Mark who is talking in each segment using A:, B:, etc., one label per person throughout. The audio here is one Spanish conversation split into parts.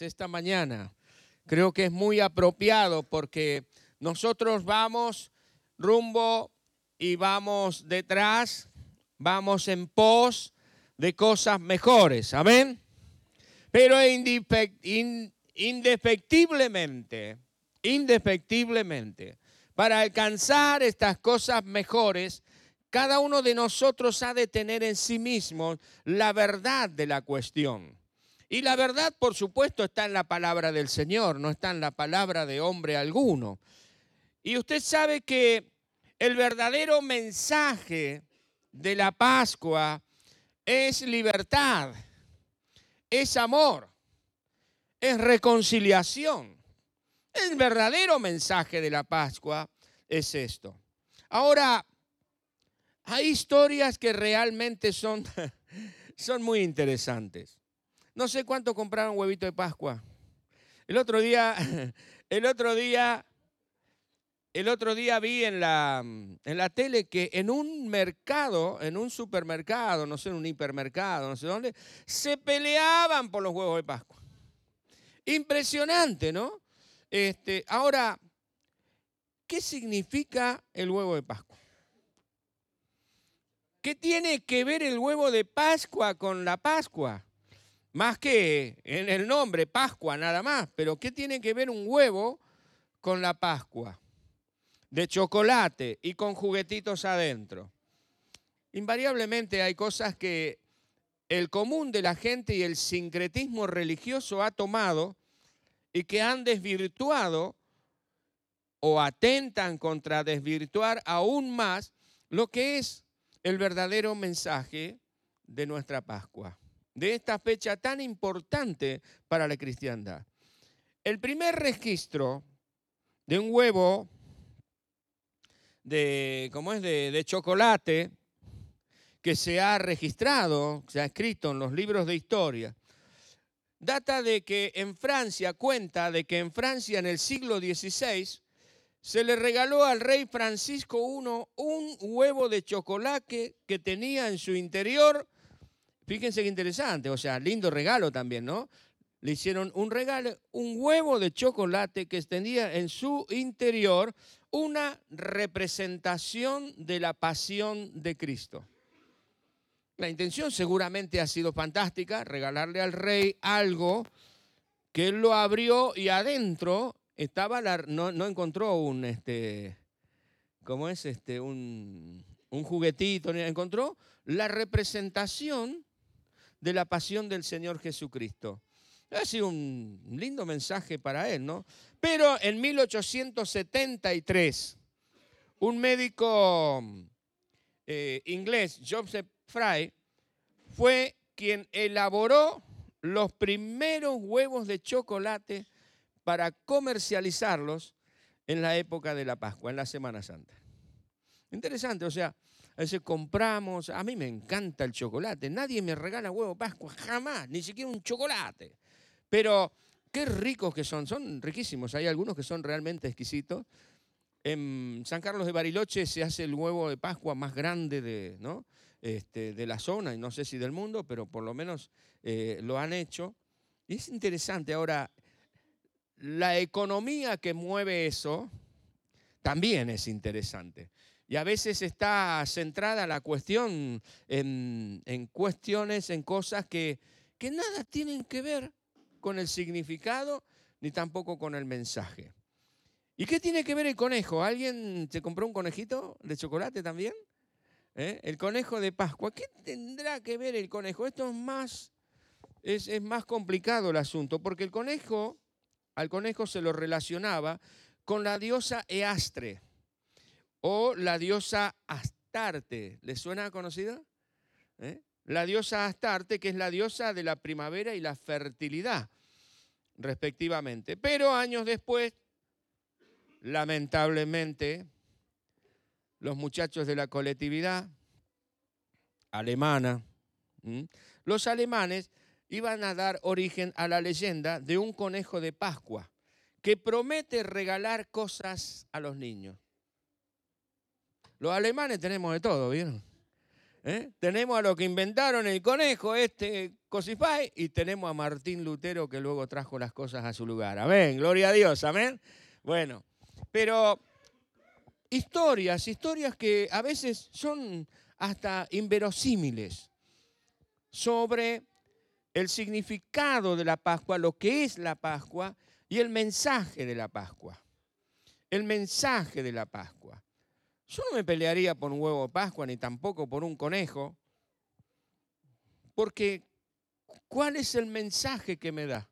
A: esta mañana. Creo que es muy apropiado porque nosotros vamos rumbo y vamos detrás, vamos en pos de cosas mejores. Amén. Pero indefectiblemente, indefectiblemente, para alcanzar estas cosas mejores, cada uno de nosotros ha de tener en sí mismo la verdad de la cuestión. Y la verdad, por supuesto, está en la palabra del Señor, no está en la palabra de hombre alguno. Y usted sabe que el verdadero mensaje de la Pascua es libertad, es amor, es reconciliación. El verdadero mensaje de la Pascua es esto. Ahora, hay historias que realmente son, son muy interesantes. No sé cuánto compraron huevito de Pascua. El otro día, el otro día, el otro día vi en la, en la tele que en un mercado, en un supermercado, no sé, en un hipermercado, no sé dónde, se peleaban por los huevos de Pascua. Impresionante, ¿no? Este, ahora, ¿qué significa el huevo de Pascua? ¿Qué tiene que ver el huevo de Pascua con la Pascua? Más que en el nombre, Pascua nada más. Pero ¿qué tiene que ver un huevo con la Pascua? De chocolate y con juguetitos adentro. Invariablemente hay cosas que el común de la gente y el sincretismo religioso ha tomado y que han desvirtuado o atentan contra desvirtuar aún más lo que es el verdadero mensaje de nuestra Pascua de esta fecha tan importante para la cristiandad. El primer registro de un huevo de, ¿cómo es? De, chocolate que se ha registrado, se ha escrito en los libros de historia, data de que en Francia, cuenta de que en Francia en el siglo XVI se le regaló al rey Francisco I un huevo de chocolate que tenía en su interior Fíjense qué interesante, o sea, lindo regalo también, ¿no? Le hicieron un regalo, un huevo de chocolate que extendía en su interior una representación de la pasión de Cristo. La intención seguramente ha sido fantástica, regalarle al rey algo que él lo abrió y adentro estaba la, no, encontró un este ¿cómo es este un, un juguetito, encontró la representación de la pasión del Señor Jesucristo. Ha sido un lindo mensaje para él, ¿no? Pero en 1873, un médico eh, inglés, Joseph Fry, fue quien elaboró los primeros huevos de chocolate para comercializarlos en la época de la Pascua, en la Semana Santa. Interesante, o sea, a veces compramos, a mí me encanta el chocolate, nadie me regala huevo Pascua, jamás, ni siquiera un chocolate. Pero qué ricos que son, son riquísimos, hay algunos que son realmente exquisitos. En San Carlos de Bariloche se hace el huevo de Pascua más grande de, ¿no? este, de la zona, y no sé si del mundo, pero por lo menos eh, lo han hecho. Y es interesante ahora, la economía que mueve eso también es interesante. Y a veces está centrada la cuestión en, cuestiones, en cosas que, que nada tienen que ver con el significado ni tampoco con el mensaje. ¿Y qué tiene que ver el conejo? ¿Alguien se compró un conejito de chocolate también? ¿Eh? El conejo de Pascua. ¿Qué tendrá que ver el conejo? Esto es más, es, es más complicado el asunto, porque el conejo, al conejo se lo relacionaba con la diosa Eastre o la diosa Astarte. ¿Les suena conocida? ¿Eh? La diosa Astarte, que es la diosa de la primavera y la fertilidad, respectivamente. Pero años después, lamentablemente, los muchachos de la colectividad alemana, los alemanes iban a dar origen a la leyenda de un conejo de Pascua que promete regalar cosas a los niños. Los alemanes tenemos de todo, ¿vieron? ¿Eh? Tenemos a los que inventaron el conejo, este Cosify, y tenemos a Martín Lutero que luego trajo las cosas a su lugar. Amén, gloria a Dios, amén. Bueno, pero historias, historias que a veces son hasta inverosímiles sobre el significado de la Pascua, lo que es la Pascua y el mensaje de la Pascua. El mensaje de la Pascua. Yo no me pelearía por un huevo de Pascua ni tampoco por un conejo, porque ¿cuál es el mensaje que me da?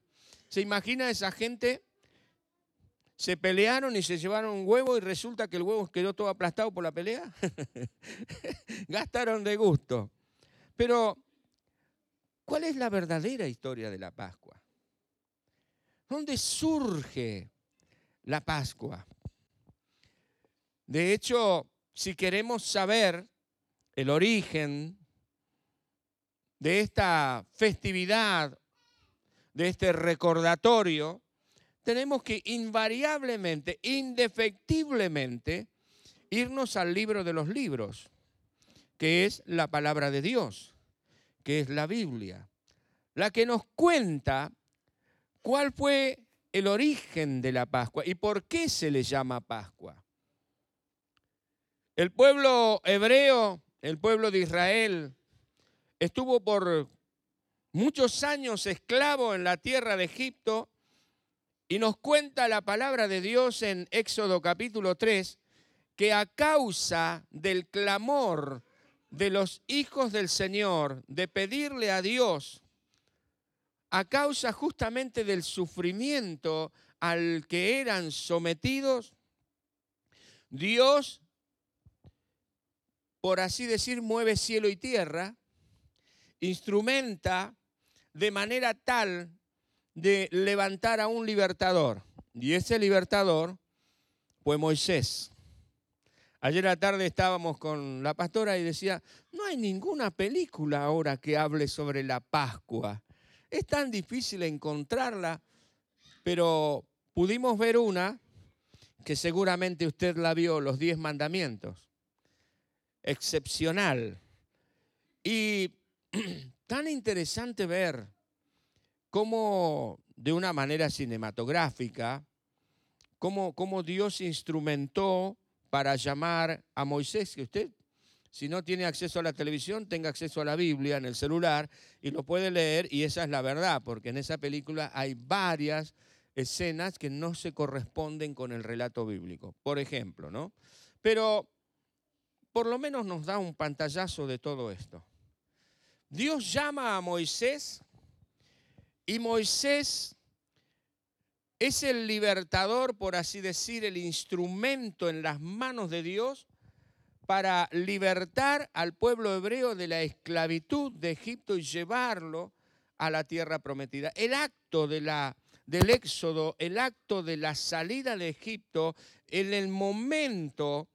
A: ¿Se imagina esa gente? Se pelearon y se llevaron un huevo y resulta que el huevo quedó todo aplastado por la pelea. Gastaron de gusto. Pero, ¿cuál es la verdadera historia de la Pascua? ¿Dónde surge la Pascua? De hecho, si queremos saber el origen de esta festividad, de este recordatorio, tenemos que invariablemente, indefectiblemente, irnos al libro de los libros, que es la palabra de Dios, que es la Biblia, la que nos cuenta cuál fue el origen de la Pascua y por qué se le llama Pascua. El pueblo hebreo, el pueblo de Israel, estuvo por muchos años esclavo en la tierra de Egipto y nos cuenta la palabra de Dios en Éxodo capítulo 3 que a causa del clamor de los hijos del Señor, de pedirle a Dios, a causa justamente del sufrimiento al que eran sometidos, Dios por así decir, mueve cielo y tierra, instrumenta de manera tal de levantar a un libertador. Y ese libertador fue Moisés. Ayer la tarde estábamos con la pastora y decía, no hay ninguna película ahora que hable sobre la Pascua. Es tan difícil encontrarla, pero pudimos ver una que seguramente usted la vio, los diez mandamientos excepcional. Y tan interesante ver cómo de una manera cinematográfica, cómo, cómo Dios instrumentó para llamar a Moisés, que usted, si no tiene acceso a la televisión, tenga acceso a la Biblia en el celular y lo puede leer y esa es la verdad, porque en esa película hay varias escenas que no se corresponden con el relato bíblico, por ejemplo, ¿no? Pero por lo menos nos da un pantallazo de todo esto. Dios llama a Moisés y Moisés es el libertador, por así decir, el instrumento en las manos de Dios para libertar al pueblo hebreo de la esclavitud de Egipto y llevarlo a la tierra prometida. El acto de la, del éxodo, el acto de la salida de Egipto, en el momento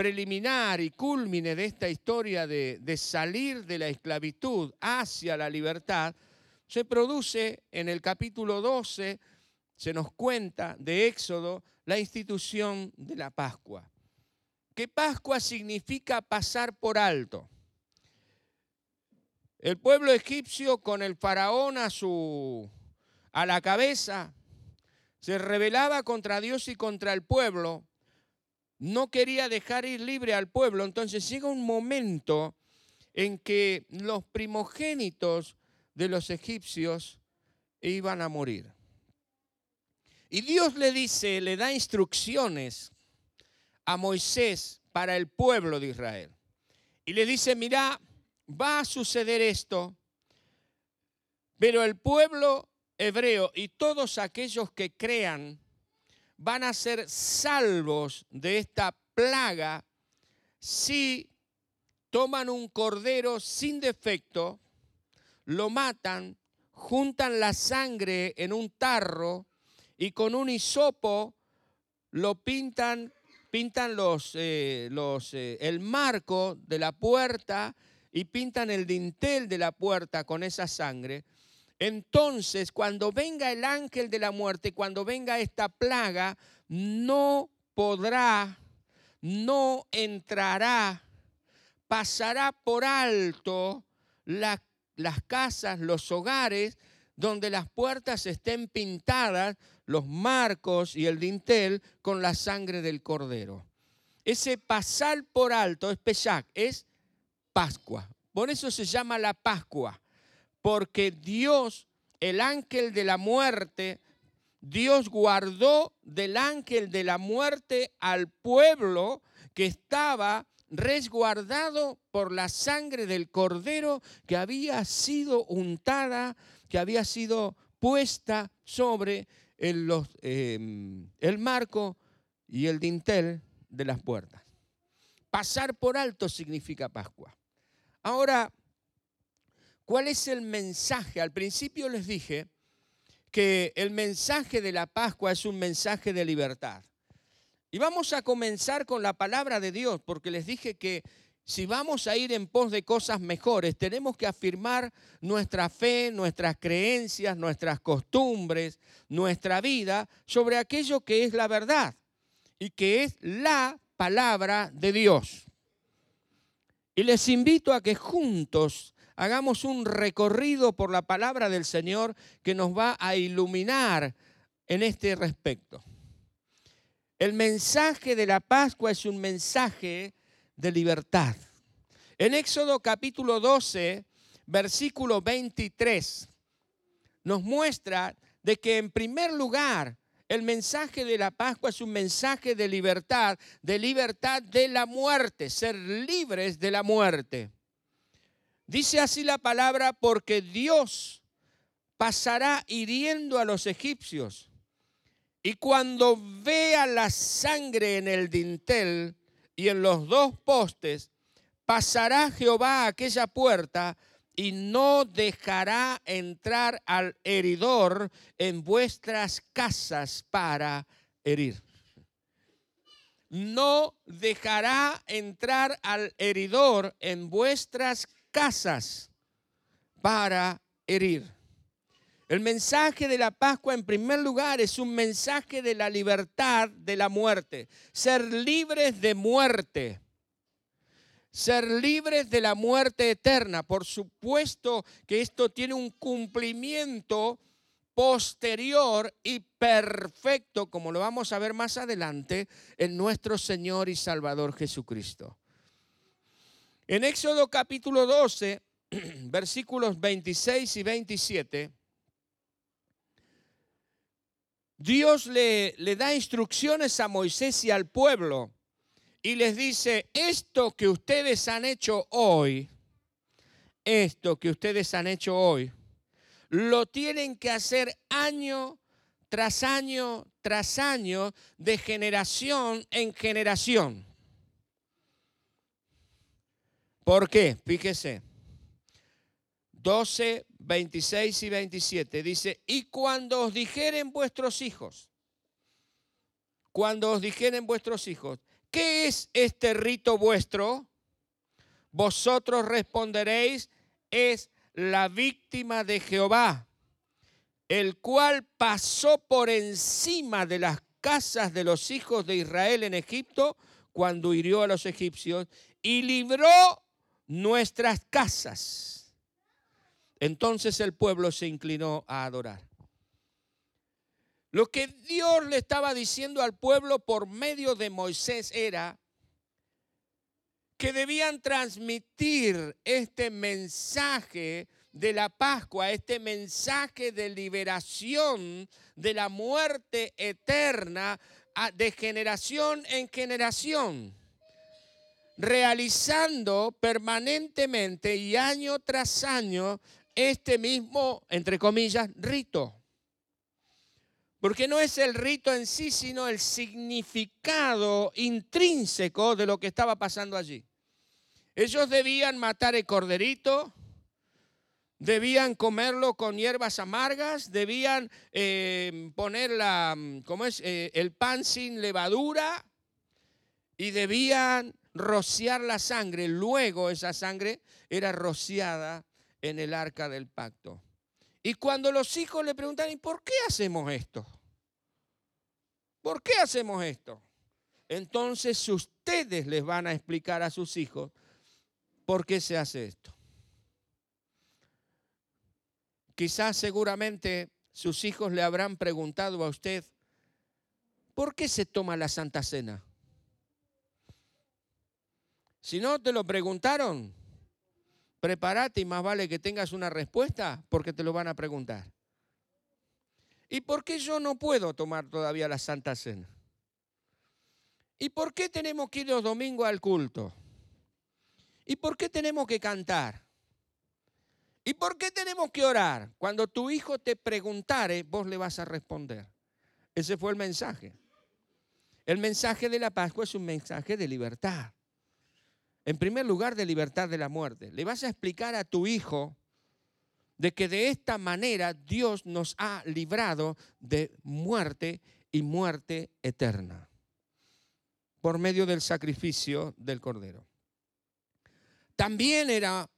A: preliminar y culmine de esta historia de, salir de la esclavitud hacia la libertad, se produce en el capítulo 12, se nos cuenta de Éxodo, la institución de la Pascua. Que Pascua significa pasar por alto. El pueblo egipcio con el faraón a su a la cabeza se rebelaba contra Dios y contra el pueblo no quería dejar ir libre al pueblo. Entonces llega un momento en que los primogénitos de los egipcios iban a morir. Y Dios le dice, le da instrucciones a Moisés para el pueblo de Israel. Y le dice, mira, va a suceder esto, pero el pueblo hebreo y todos aquellos que crean van a ser salvos de esta plaga si toman un cordero sin defecto, lo matan, juntan la sangre en un tarro y con un hisopo lo pintan, pintan los, eh, los, eh, el marco de la puerta y pintan el dintel de la puerta con esa sangre entonces, cuando venga el ángel de la muerte, cuando venga esta plaga, no podrá, no entrará pasará por alto las casas, los hogares, donde las puertas estén pintadas, los marcos y el dintel con la sangre del cordero. Ese pasar por alto es Pesach, es Pascua. Por eso se llama la Pascua, porque Dios, el ángel de la muerte, Dios guardó del ángel de la muerte al pueblo que estaba resguardado por la sangre del cordero que había sido untada, que había sido puesta sobre el, em, marco y el dintel de las puertas. Pasar por alto significa Pascua. Ahora, ¿cuál es el mensaje? Al principio les dije que el mensaje de la Pascua es un mensaje de libertad. Y vamos a comenzar con la palabra de Dios, porque les dije que si vamos a ir en pos de cosas mejores, tenemos que afirmar nuestra fe, nuestras creencias, nuestras costumbres, nuestra vida sobre aquello que es la verdad y que es la palabra de Dios. Y les invito a que juntos hagamos un recorrido por la palabra del Señor que nos va a iluminar en este respecto. El mensaje de la Pascua es un mensaje de libertad. En Éxodo capítulo 12, versículo 23, nos muestra de que en primer lugar el mensaje de la Pascua es un mensaje de libertad, de libertad de la muerte, ser libres de la muerte. Dice así la palabra, porque Dios pasará hiriendo a los egipcios y cuando vea la sangre en el dintel y en los dos postes, pasará Jehová a aquella puerta y no dejará entrar al heridor en vuestras casas para herir. No dejará entrar al heridor en vuestras casas para herir. El mensaje de la Pascua en primer lugar es un mensaje de la libertad de la muerte, ser libres de muerte, ser libres de la muerte eterna. Por supuesto que esto tiene un cumplimiento posterior y perfecto, como lo vamos a ver más adelante, en nuestro Señor y Salvador Jesucristo. En Éxodo capítulo 12, versículos 26 y 27, Dios le, le da instrucciones a Moisés y al pueblo y les dice, esto que ustedes han hecho hoy, esto que ustedes han hecho hoy, lo tienen que hacer año tras año tras año, de generación en generación. ¿Por qué? Fíjese. 12, 26 y 27 dice, y cuando os dijeren vuestros hijos, cuando os dijeren vuestros hijos, ¿qué es este rito vuestro? Vosotros responderéis, es la víctima de Jehová, el cual pasó por encima de las casas de los hijos de Israel en Egipto cuando hirió a los egipcios y libró nuestras casas entonces el pueblo se inclinó a adorar. Lo que Dios le estaba diciendo al pueblo por medio de Moisés era que debían transmitir este mensaje de la Pascua, este mensaje de liberación de la muerte eterna de generación en generación, realizando permanentemente y año tras año este mismo, entre comillas, rito. Porque no es el rito en sí, sino el significado intrínseco de lo que estaba pasando allí. Ellos debían matar el corderito, debían comerlo con hierbas amargas, debían eh, poner la, ¿cómo es? Eh, el pan sin levadura y debían rociar la sangre. Luego esa sangre era rociada en el arca del pacto. Y cuando los hijos le preguntan, ¿y por qué hacemos esto? ¿Por qué hacemos esto? Entonces ustedes les van a explicar a sus hijos por qué se hace esto. Quizás seguramente sus hijos le habrán preguntado a usted, ¿por qué se toma la Santa Cena? Si no te lo preguntaron, prepárate y más vale que tengas una respuesta porque te lo van a preguntar. ¿Y por qué yo no puedo tomar todavía la Santa Cena? ¿Y por qué tenemos que ir los domingos al culto? ¿Y por qué tenemos que cantar? ¿Y por qué tenemos que orar? Cuando tu hijo te preguntare, vos le vas a responder. Ese fue el mensaje. El mensaje de la Pascua es un mensaje de libertad. En primer lugar, de libertad de la muerte. Le vas a explicar a tu hijo de que de esta manera Dios nos ha librado de muerte y muerte eterna por medio del sacrificio del Cordero. También era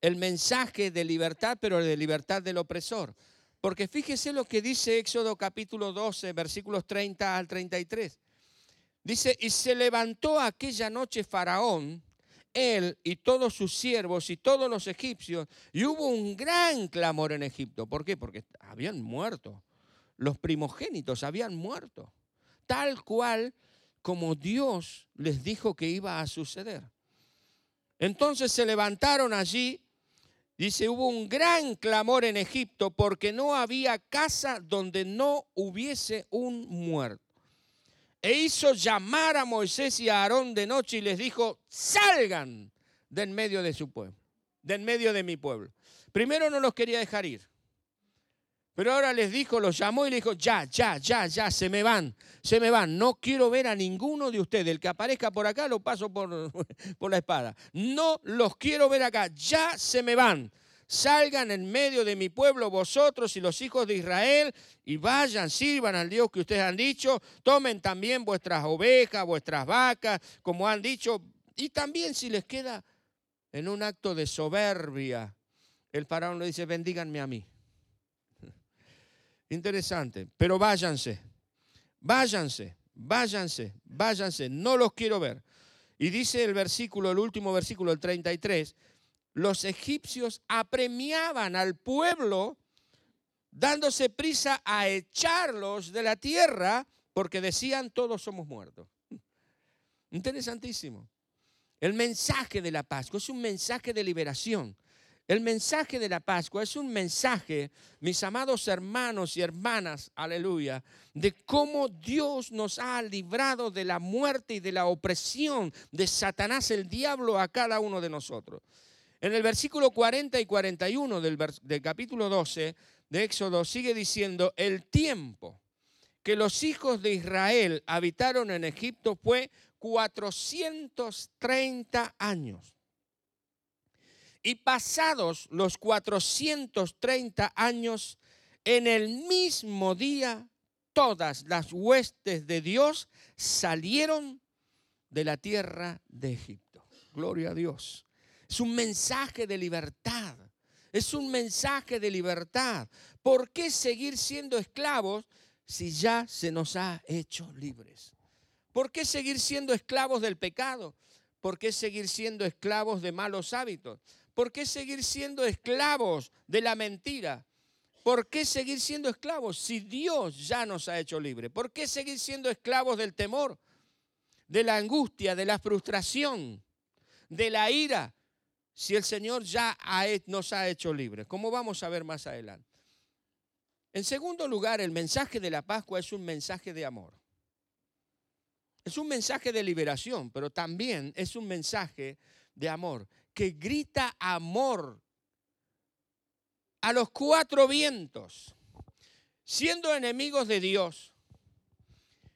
A: el mensaje de libertad, pero de libertad del opresor. Porque fíjese lo que dice Éxodo capítulo 12, versículos 30 al 33. Dice, y se levantó aquella noche Faraón, él y todos sus siervos y todos los egipcios, y hubo un gran clamor en Egipto. ¿Por qué? Porque habían muerto. Los primogénitos habían muerto. Tal cual como Dios les dijo que iba a suceder. Entonces se levantaron allí, dice, hubo un gran clamor en Egipto porque no había casa donde no hubiese un muerto. E hizo llamar a Moisés y a Aarón de noche y les dijo, salgan de en medio de su pueblo, de en medio de mi pueblo. Primero no los quería dejar ir. Pero ahora les dijo, los llamó y le dijo, ya, ya, ya, ya, se me van, se me van. No quiero ver a ninguno de ustedes. El que aparezca por acá lo paso por, por la espada. No los quiero ver acá, ya se me van. Salgan en medio de mi pueblo vosotros y los hijos de Israel y vayan, sirvan al Dios que ustedes han dicho. Tomen también vuestras ovejas, vuestras vacas, como han dicho. Y también si les queda en un acto de soberbia, el faraón le dice, bendíganme a mí. Interesante, pero váyanse, váyanse, váyanse, váyanse, no los quiero ver. Y dice el versículo, el último versículo, el 33, los egipcios apremiaban al pueblo dándose prisa a echarlos de la tierra porque decían todos somos muertos. Interesantísimo. El mensaje de la Pascua es un mensaje de liberación. El mensaje de la Pascua es un mensaje, mis amados hermanos y hermanas, aleluya, de cómo Dios nos ha librado de la muerte y de la opresión de Satanás, el diablo, a cada uno de nosotros. En el versículo 40 y 41 del, del capítulo 12 de Éxodo sigue diciendo, el tiempo que los hijos de Israel habitaron en Egipto fue 430 años. Y pasados los 430 años, en el mismo día, todas las huestes de Dios salieron de la tierra de Egipto. Gloria a Dios. Es un mensaje de libertad. Es un mensaje de libertad. ¿Por qué seguir siendo esclavos si ya se nos ha hecho libres? ¿Por qué seguir siendo esclavos del pecado? ¿Por qué seguir siendo esclavos de malos hábitos? ¿Por qué seguir siendo esclavos de la mentira? ¿Por qué seguir siendo esclavos si Dios ya nos ha hecho libre? ¿Por qué seguir siendo esclavos del temor, de la angustia, de la frustración, de la ira, si el Señor ya nos ha hecho libre? Como vamos a ver más adelante. En segundo lugar, el mensaje de la Pascua es un mensaje de amor. Es un mensaje de liberación, pero también es un mensaje de amor que grita amor a los cuatro vientos, siendo enemigos de Dios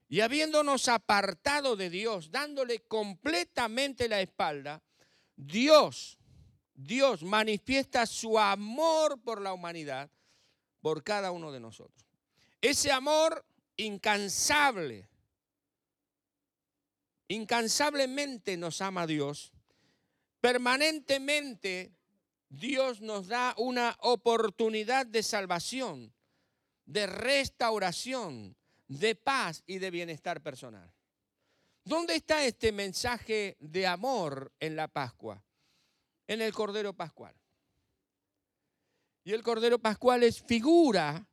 A: y habiéndonos apartado de Dios, dándole completamente la espalda, Dios, Dios manifiesta su amor por la humanidad, por cada uno de nosotros. Ese amor incansable, incansablemente nos ama Dios Permanentemente Dios nos da una oportunidad de salvación, de restauración, de paz y de bienestar personal. ¿Dónde está este mensaje de amor en la Pascua? En el Cordero Pascual. Y el Cordero Pascual es figura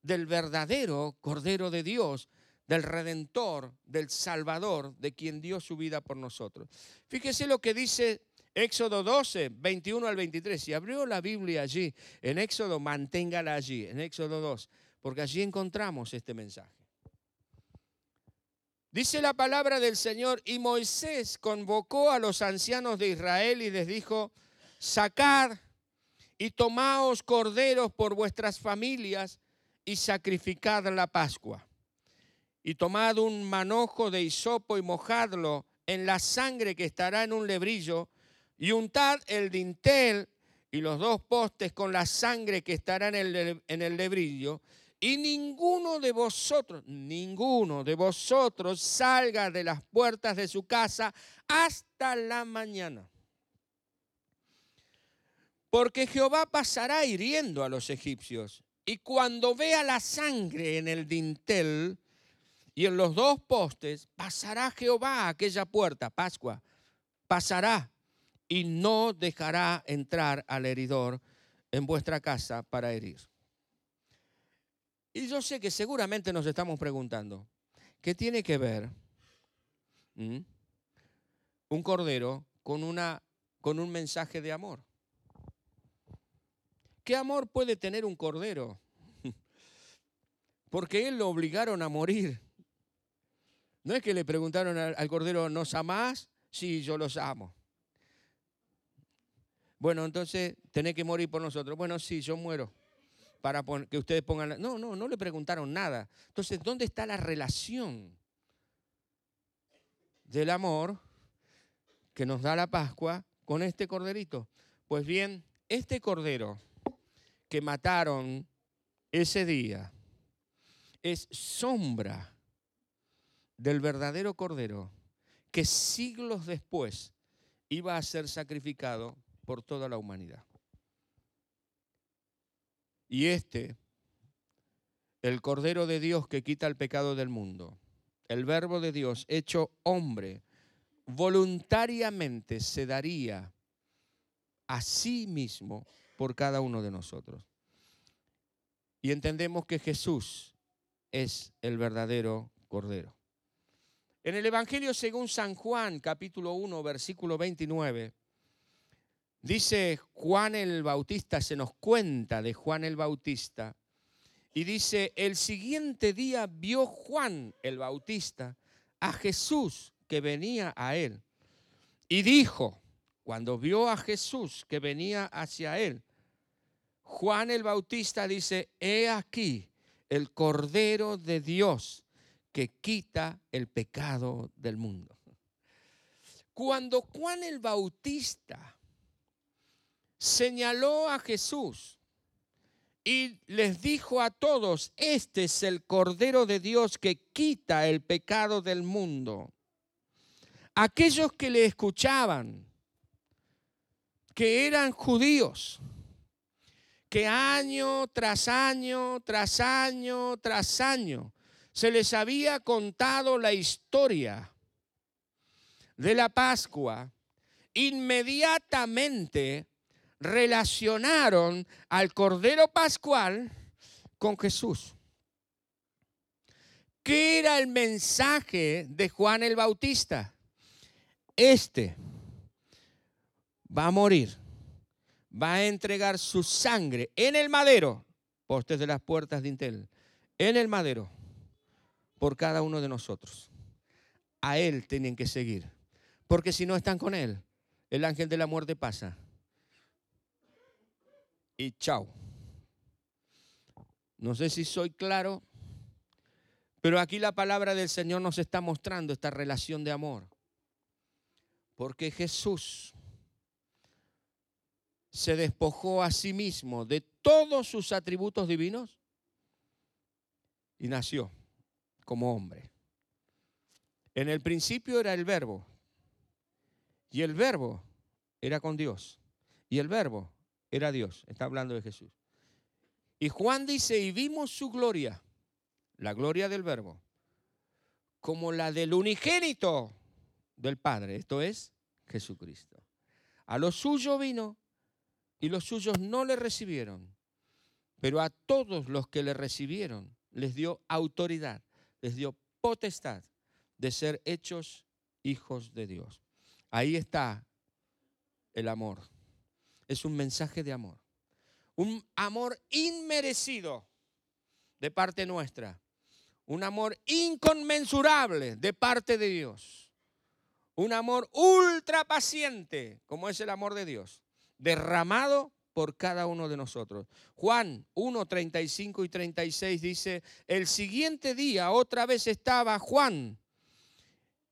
A: del verdadero Cordero de Dios, del Redentor, del Salvador, de quien dio su vida por nosotros. Fíjese lo que dice Éxodo 12, 21 al 23. Si abrió la Biblia allí, en Éxodo, manténgala allí, en Éxodo 2, porque allí encontramos este mensaje. Dice la palabra del Señor, y Moisés convocó a los ancianos de Israel y les dijo, sacad y tomaos corderos por vuestras familias y sacrificad la Pascua. Y tomad un manojo de hisopo y mojadlo en la sangre que estará en un lebrillo, y untad el dintel y los dos postes con la sangre que estará en el, en el lebrillo, y ninguno de vosotros, ninguno de vosotros salga de las puertas de su casa hasta la mañana. Porque Jehová pasará hiriendo a los egipcios. Y cuando vea la sangre en el dintel y en los dos postes, pasará Jehová a aquella puerta, Pascua, pasará y no dejará entrar al heridor en vuestra casa para herir. Y yo sé que seguramente nos estamos preguntando, ¿qué tiene que ver un cordero con, una, con un mensaje de amor? ¿Qué amor puede tener un cordero? Porque él lo obligaron a morir. No es que le preguntaron al, cordero, ¿nos amás? Sí, yo los amo. Bueno, entonces tenés que morir por nosotros. Bueno, sí, yo muero para que ustedes pongan... No, no, no le preguntaron nada. Entonces, ¿dónde está la relación del amor que nos da la Pascua con este corderito? Pues bien, este cordero que mataron ese día es sombra del verdadero Cordero que siglos después iba a ser sacrificado por toda la humanidad. Y este, el Cordero de Dios que quita el pecado del mundo, el Verbo de Dios hecho hombre, voluntariamente se daría a sí mismo por cada uno de nosotros. Y entendemos que Jesús es el verdadero Cordero. En el Evangelio según San Juan, capítulo 1, versículo 29, dice Juan el Bautista, se nos cuenta de Juan el Bautista, y dice, el siguiente día vio Juan el Bautista a Jesús que venía a él, y dijo, cuando vio a Jesús que venía hacia él, Juan el Bautista dice, he aquí el Cordero de Dios que quita el pecado del mundo. Cuando Juan el Bautista señaló a Jesús y les dijo a todos, este es el Cordero de Dios que quita el pecado del mundo. Aquellos que le escuchaban, que eran judíos, que año tras año, tras año, tras año, se les había contado la historia de la Pascua, inmediatamente relacionaron al Cordero Pascual con Jesús. ¿Qué era el mensaje de Juan el Bautista? Este va a morir va a entregar su sangre en el madero, postes de las puertas de Intel, en el madero, por cada uno de nosotros. A Él tienen que seguir, porque si no están con Él, el ángel de la muerte pasa. Y chao. No sé si soy claro, pero aquí la palabra del Señor nos está mostrando esta relación de amor. Porque Jesús se despojó a sí mismo de todos sus atributos divinos y nació como hombre. En el principio era el verbo y el verbo era con Dios y el verbo era Dios. Está hablando de Jesús. Y Juan dice, y vimos su gloria, la gloria del verbo, como la del unigénito del Padre, esto es Jesucristo. A los suyos vino y los suyos no le recibieron. Pero a todos los que le recibieron les dio autoridad, les dio potestad de ser hechos hijos de Dios. Ahí está el amor. Es un mensaje de amor. Un amor inmerecido de parte nuestra. Un amor inconmensurable de parte de Dios. Un amor ultra paciente, como es el amor de Dios, derramado por cada uno de nosotros. Juan 1, 35 y 36 dice, el siguiente día otra vez estaba Juan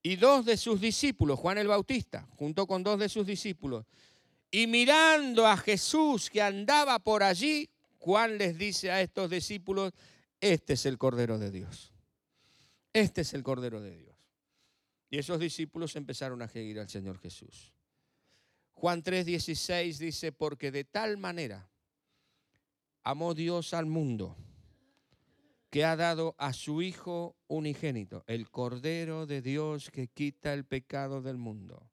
A: y dos de sus discípulos, Juan el Bautista, junto con dos de sus discípulos. Y mirando a Jesús que andaba por allí, Juan les dice a estos discípulos, este es el Cordero de Dios. Este es el Cordero de Dios. Y esos discípulos empezaron a seguir al Señor Jesús. Juan 3:16 dice, porque de tal manera amó Dios al mundo que ha dado a su Hijo unigénito, el Cordero de Dios que quita el pecado del mundo.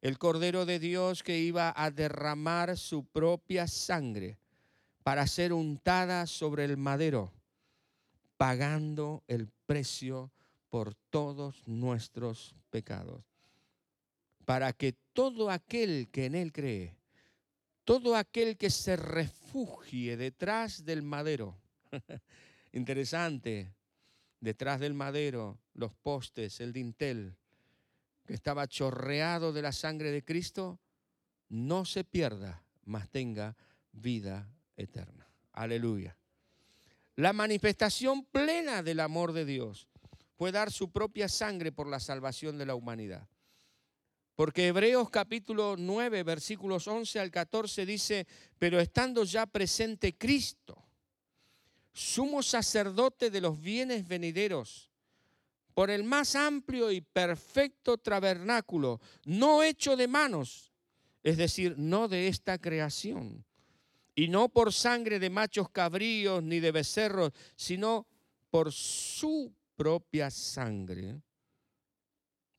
A: El Cordero de Dios que iba a derramar su propia sangre para ser untada sobre el madero, pagando el precio por todos nuestros pecados. Para que todo aquel que en Él cree, todo aquel que se refugie detrás del madero, Interesante, detrás del madero, los postes, el dintel, que estaba chorreado de la sangre de Cristo, no se pierda, mas tenga vida eterna. Aleluya. La manifestación plena del amor de Dios fue dar su propia sangre por la salvación de la humanidad. Porque Hebreos capítulo 9, versículos 11 al 14 dice, pero estando ya presente Cristo, sumo sacerdote de los bienes venideros, por el más amplio y perfecto tabernáculo, no hecho de manos, es decir, no de esta creación, y no por sangre de machos cabríos ni de becerros, sino por su propia sangre,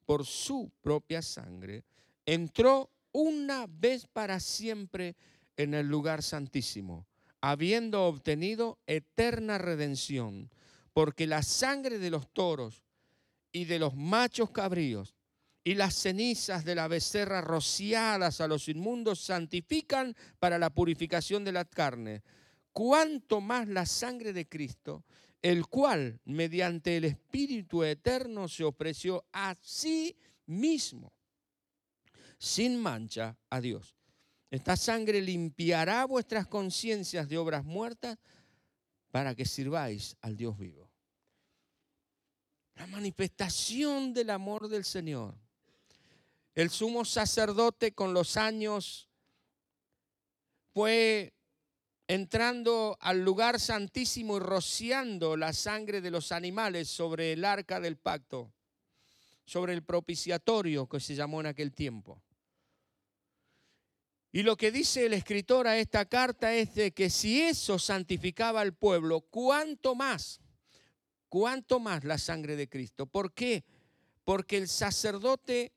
A: por su propia sangre, entró una vez para siempre en el lugar santísimo habiendo obtenido eterna redención, porque la sangre de los toros y de los machos cabríos y las cenizas de la becerra rociadas a los inmundos santifican para la purificación de la carne. Cuanto más la sangre de Cristo, el cual mediante el Espíritu Eterno se ofreció a sí mismo, sin mancha a Dios esta sangre limpiará vuestras conciencias de obras muertas para que sirváis al Dios vivo. La manifestación del amor del Señor. El sumo sacerdote con los años fue entrando al lugar santísimo y rociando la sangre de los animales sobre el arca del pacto, sobre el propiciatorio que se llamó en aquel tiempo. Y lo que dice el escritor a esta carta es de que si eso santificaba al pueblo, ¿cuánto más? ¿Cuánto más la sangre de Cristo? ¿Por qué? Porque el sacerdote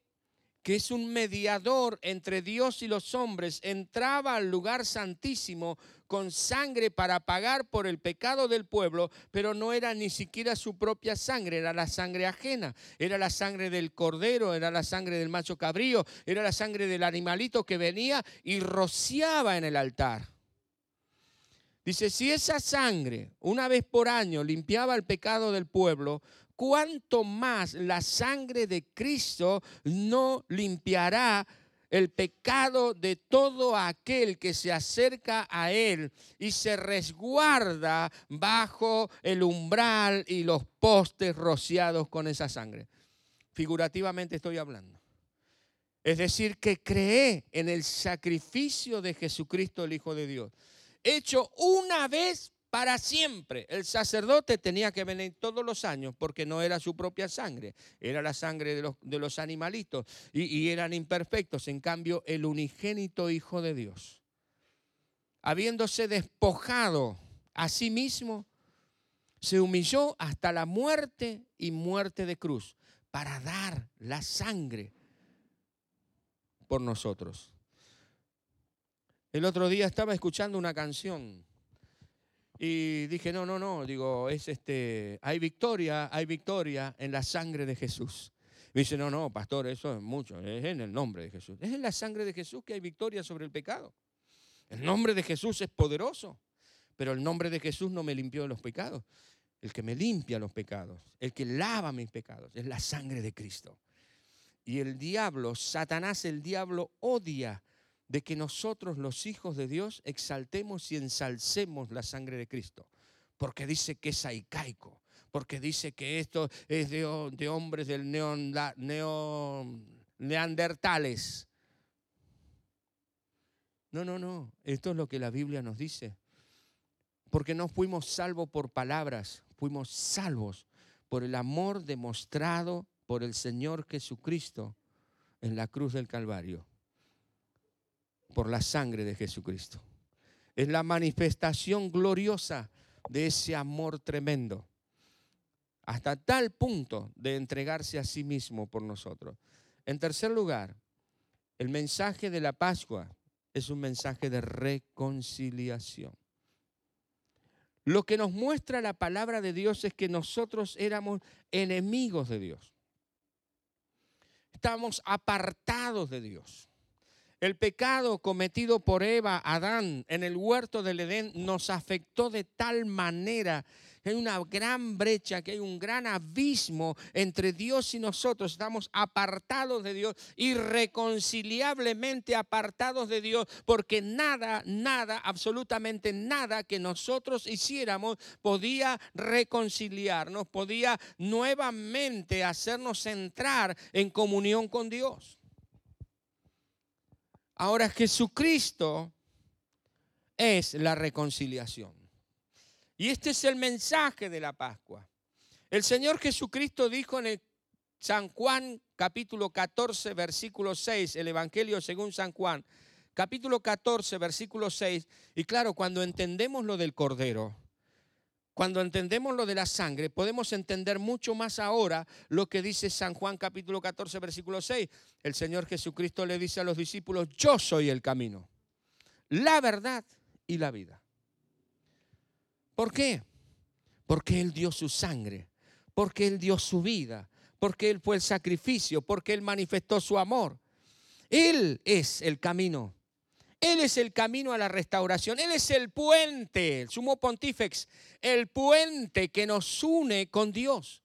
A: que es un mediador entre Dios y los hombres, entraba al lugar santísimo con sangre para pagar por el pecado del pueblo, pero no era ni siquiera su propia sangre, era la sangre ajena, era la sangre del cordero, era la sangre del macho cabrío, era la sangre del animalito que venía y rociaba en el altar. Dice, si esa sangre una vez por año limpiaba el pecado del pueblo, cuánto más la sangre de Cristo no limpiará el pecado de todo aquel que se acerca a Él y se resguarda bajo el umbral y los postes rociados con esa sangre. Figurativamente estoy hablando. Es decir, que cree en el sacrificio de Jesucristo, el Hijo de Dios, hecho una vez para siempre. El sacerdote tenía que venir todos los años porque no era su propia sangre, era la sangre de los, de los animalitos y, y eran imperfectos. En cambio, el unigénito Hijo de Dios, habiéndose despojado a sí mismo, se humilló hasta la muerte y muerte de cruz para dar la sangre por nosotros. El otro día estaba escuchando una canción y dije, no, no, no, digo, es este, hay victoria, hay victoria en la sangre de Jesús. Me dice, no, no, pastor, eso es mucho, es en el nombre de Jesús. Es en la sangre de Jesús que hay victoria sobre el pecado. El nombre de Jesús es poderoso, pero el nombre de Jesús no me limpió de los pecados. El que me limpia los pecados, el que lava mis pecados, es la sangre de Cristo. Y el diablo, Satanás, el diablo odia de que nosotros los hijos de Dios exaltemos y ensalcemos la sangre de Cristo. Porque dice que es aicaico, porque dice que esto es de, hombres del neon, neandertales. No, no, no, esto es lo que la Biblia nos dice. Porque no fuimos salvos por palabras, fuimos salvos por el amor demostrado por el Señor Jesucristo en la cruz del Calvario, por la sangre de Jesucristo. Es la manifestación gloriosa de ese amor tremendo, hasta tal punto de entregarse a sí mismo por nosotros. En tercer lugar, el mensaje de la Pascua es un mensaje de reconciliación. Lo que nos muestra la palabra de Dios es que nosotros éramos enemigos de Dios. Estamos apartados de Dios. El pecado cometido por Eva, Adán, en el huerto del Edén nos afectó de tal manera hay una gran brecha, que hay un gran abismo entre Dios y nosotros. Estamos apartados de Dios, irreconciliablemente apartados de Dios, porque nada, nada, absolutamente nada que nosotros hiciéramos podía reconciliarnos, podía nuevamente hacernos entrar en comunión con Dios. Ahora Jesucristo es la reconciliación. Y este es el mensaje de la Pascua. El Señor Jesucristo dijo en San Juan capítulo 14, versículo 6, el Evangelio según San Juan, capítulo 14, versículo 6, y claro, cuando entendemos lo del Cordero, cuando entendemos lo de la sangre, podemos entender mucho más ahora lo que dice San Juan capítulo 14, versículo 6. El Señor Jesucristo le dice a los discípulos, yo soy el camino, la verdad y la vida. ¿Por qué? Porque Él dio su sangre, porque Él dio su vida, porque Él fue el sacrificio, porque Él manifestó su amor. Él es el camino. Él es el camino a la restauración. Él es el puente, el sumo pontífex, el puente que nos une con Dios.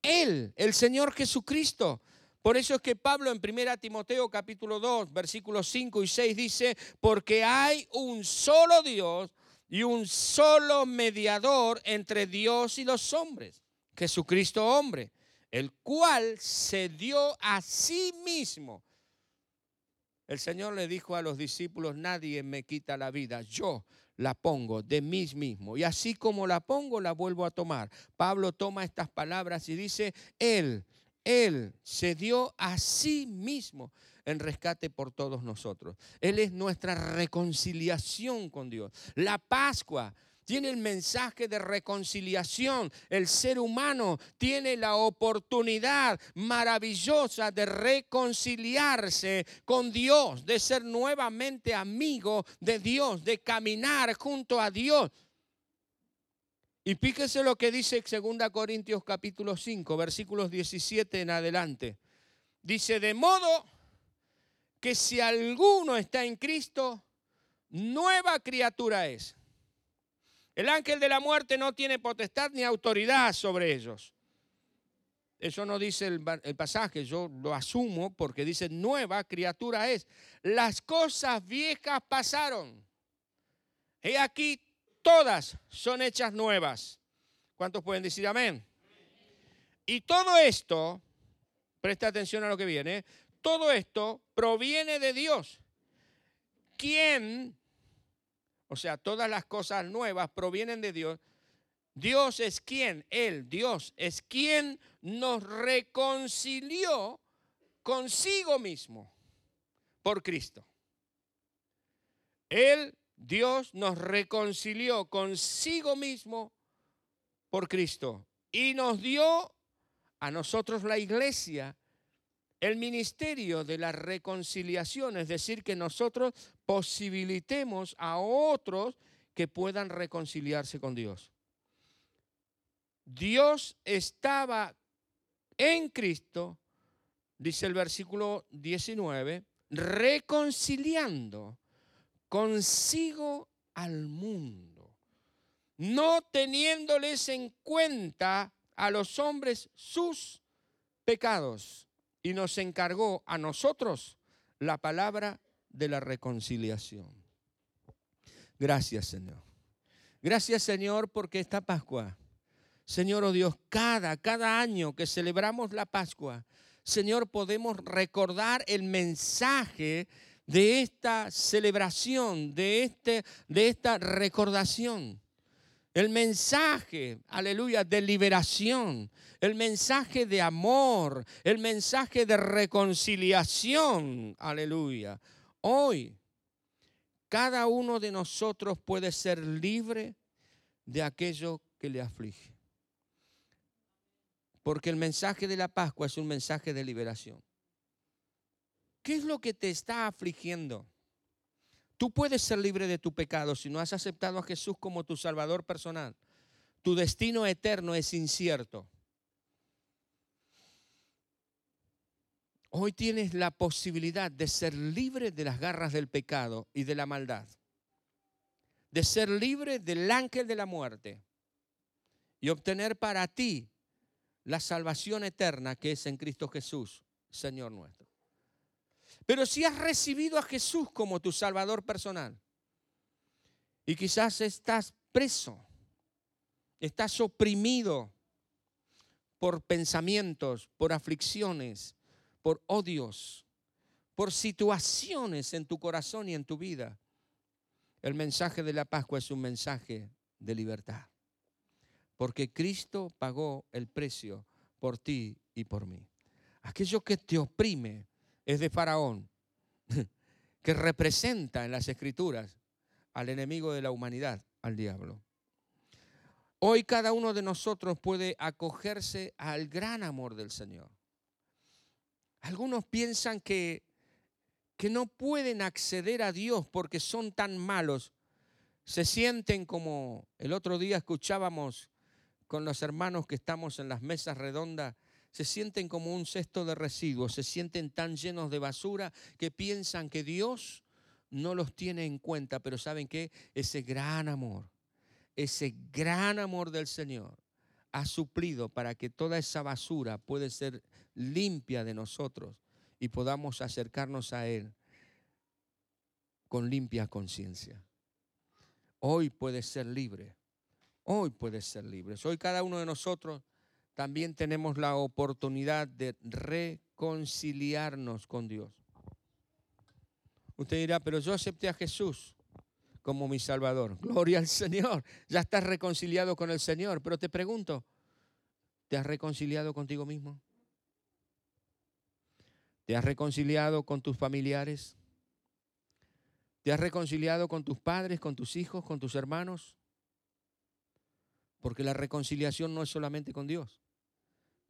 A: Él, el Señor Jesucristo. Por eso es que Pablo en 1 Timoteo capítulo 2, versículos 5 y 6 dice, porque hay un solo Dios y un solo mediador entre Dios y los hombres, Jesucristo hombre, el cual se dio a sí mismo. El Señor le dijo a los discípulos, nadie me quita la vida, yo la pongo de mí mismo. Y así como la pongo, la vuelvo a tomar. Pablo toma estas palabras y dice, Él, Él se dio a sí mismo en rescate por todos nosotros. Él es nuestra reconciliación con Dios. La Pascua tiene el mensaje de reconciliación. El ser humano tiene la oportunidad maravillosa de reconciliarse con Dios, de ser nuevamente amigo de Dios, de caminar junto a Dios. Y fíjese lo que dice 2 Corintios capítulo 5, versículos 17 en adelante. Dice, de modo que si alguno está en Cristo, nueva criatura es. El ángel de la muerte no tiene potestad ni autoridad sobre ellos. Eso no dice el, pasaje, yo lo asumo porque dice nueva criatura es. Las cosas viejas pasaron. He aquí, todas son hechas nuevas. ¿Cuántos pueden decir amén? Y todo esto, presta atención a lo que viene, todo esto proviene de Dios. ¿Quién? O sea, todas las cosas nuevas provienen de Dios. Dios es quien, Él, Dios es quien nos reconcilió consigo mismo por Cristo. Él, Dios, nos reconcilió consigo mismo por Cristo y nos dio a nosotros la iglesia el ministerio de la reconciliación, es decir, que nosotros posibilitemos a otros que puedan reconciliarse con Dios. Dios estaba en Cristo, dice el versículo 19, reconciliando consigo al mundo, no teniéndoles en cuenta a los hombres sus pecados, y nos encargó a nosotros la palabra de la reconciliación. Gracias, Señor. Gracias, Señor, porque esta Pascua, Señor, oh Dios, cada, cada año que celebramos la Pascua, Señor, podemos recordar el mensaje de esta celebración, de, este, de esta recordación. El mensaje, aleluya, de liberación, el mensaje de amor, el mensaje de reconciliación, aleluya. Hoy, cada uno de nosotros puede ser libre de aquello que le aflige. Porque el mensaje de la Pascua es un mensaje de liberación. ¿Qué es lo que te está afligiendo? Tú puedes ser libre de tu pecado si no has aceptado a Jesús como tu Salvador personal. Tu destino eterno es incierto. Hoy tienes la posibilidad de ser libre de las garras del pecado y de la maldad. De ser libre del ángel de la muerte y obtener para ti la salvación eterna que es en Cristo Jesús, Señor nuestro. Pero si has recibido a Jesús como tu Salvador personal y quizás estás preso, estás oprimido por pensamientos, por aflicciones, por odios, por situaciones en tu corazón y en tu vida, el mensaje de la Pascua es un mensaje de libertad porque Cristo pagó el precio por ti y por mí. Aquello que te oprime es de Faraón, que representa en las escrituras al enemigo de la humanidad, al diablo. Hoy cada uno de nosotros puede acogerse al gran amor del Señor. Algunos piensan que, que no pueden acceder a Dios porque son tan malos. Se sienten como el otro día escuchábamos con los hermanos que estamos en las mesas redondas, se sienten como un cesto de residuos, se sienten tan llenos de basura que piensan que Dios no los tiene en cuenta, pero saben que ese gran amor, ese gran amor del Señor ha suplido para que toda esa basura puede ser limpia de nosotros y podamos acercarnos a Él con limpia conciencia. Hoy puede ser libre Hoy puedes ser libre. Hoy cada uno de nosotros también tenemos la oportunidad de reconciliarnos con Dios. Usted dirá, pero yo acepté a Jesús como mi Salvador. Gloria al Señor. Ya estás reconciliado con el Señor. Pero te pregunto, ¿te has reconciliado contigo mismo? ¿Te has reconciliado con tus familiares? ¿Te has reconciliado con tus padres, con tus hijos, con tus hermanos? Porque la reconciliación no es solamente con Dios,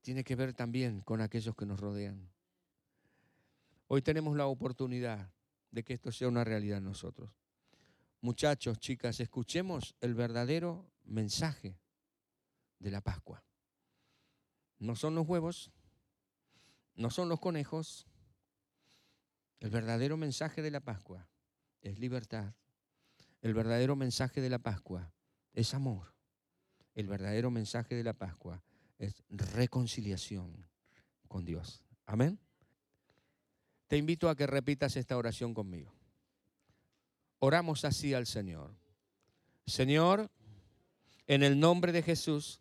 A: tiene que ver también con aquellos que nos rodean. Hoy tenemos la oportunidad de que esto sea una realidad en nosotros. Muchachos, chicas, escuchemos el verdadero mensaje de la Pascua. No son los huevos, no son los conejos. El verdadero mensaje de la Pascua es libertad. El verdadero mensaje de la Pascua es amor el verdadero mensaje de la Pascua es reconciliación con Dios. Amén. Te invito a que repitas esta oración conmigo. Oramos así al Señor. Señor, en el nombre de Jesús,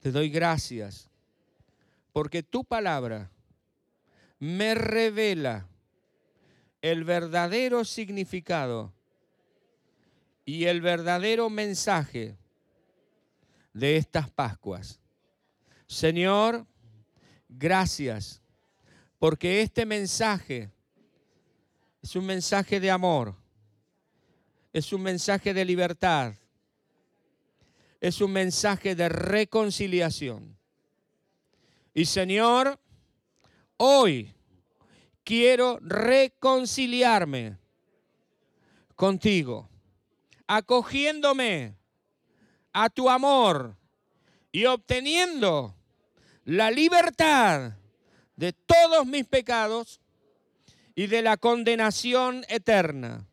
A: te doy gracias porque tu palabra me revela el verdadero significado y el verdadero mensaje de estas Pascuas. Señor, gracias, porque este mensaje es un mensaje de amor, es un mensaje de libertad, es un mensaje de reconciliación. Y Señor, Hoy quiero reconciliarme contigo, acogiéndome a tu amor y obteniendo la libertad de todos mis pecados y de la condenación eterna.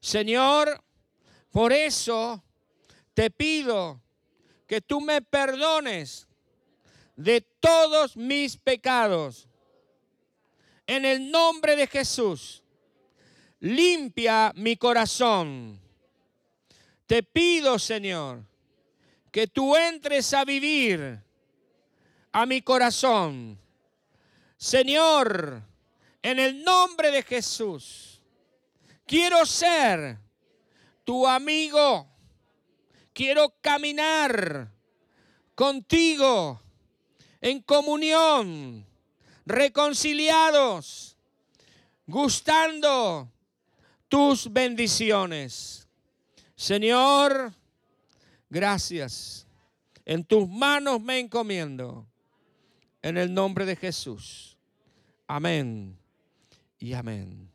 A: Señor, por eso te pido que tú me perdones de todos mis pecados. En el nombre de Jesús, limpia mi corazón. Te pido, Señor, que tú entres a vivir a mi corazón. Señor, en el nombre de Jesús, quiero ser tu amigo. Quiero caminar contigo en comunión, reconciliados, gustando tus bendiciones. Señor, gracias. En tus manos me encomiendo. En el nombre de Jesús. Amén y amén.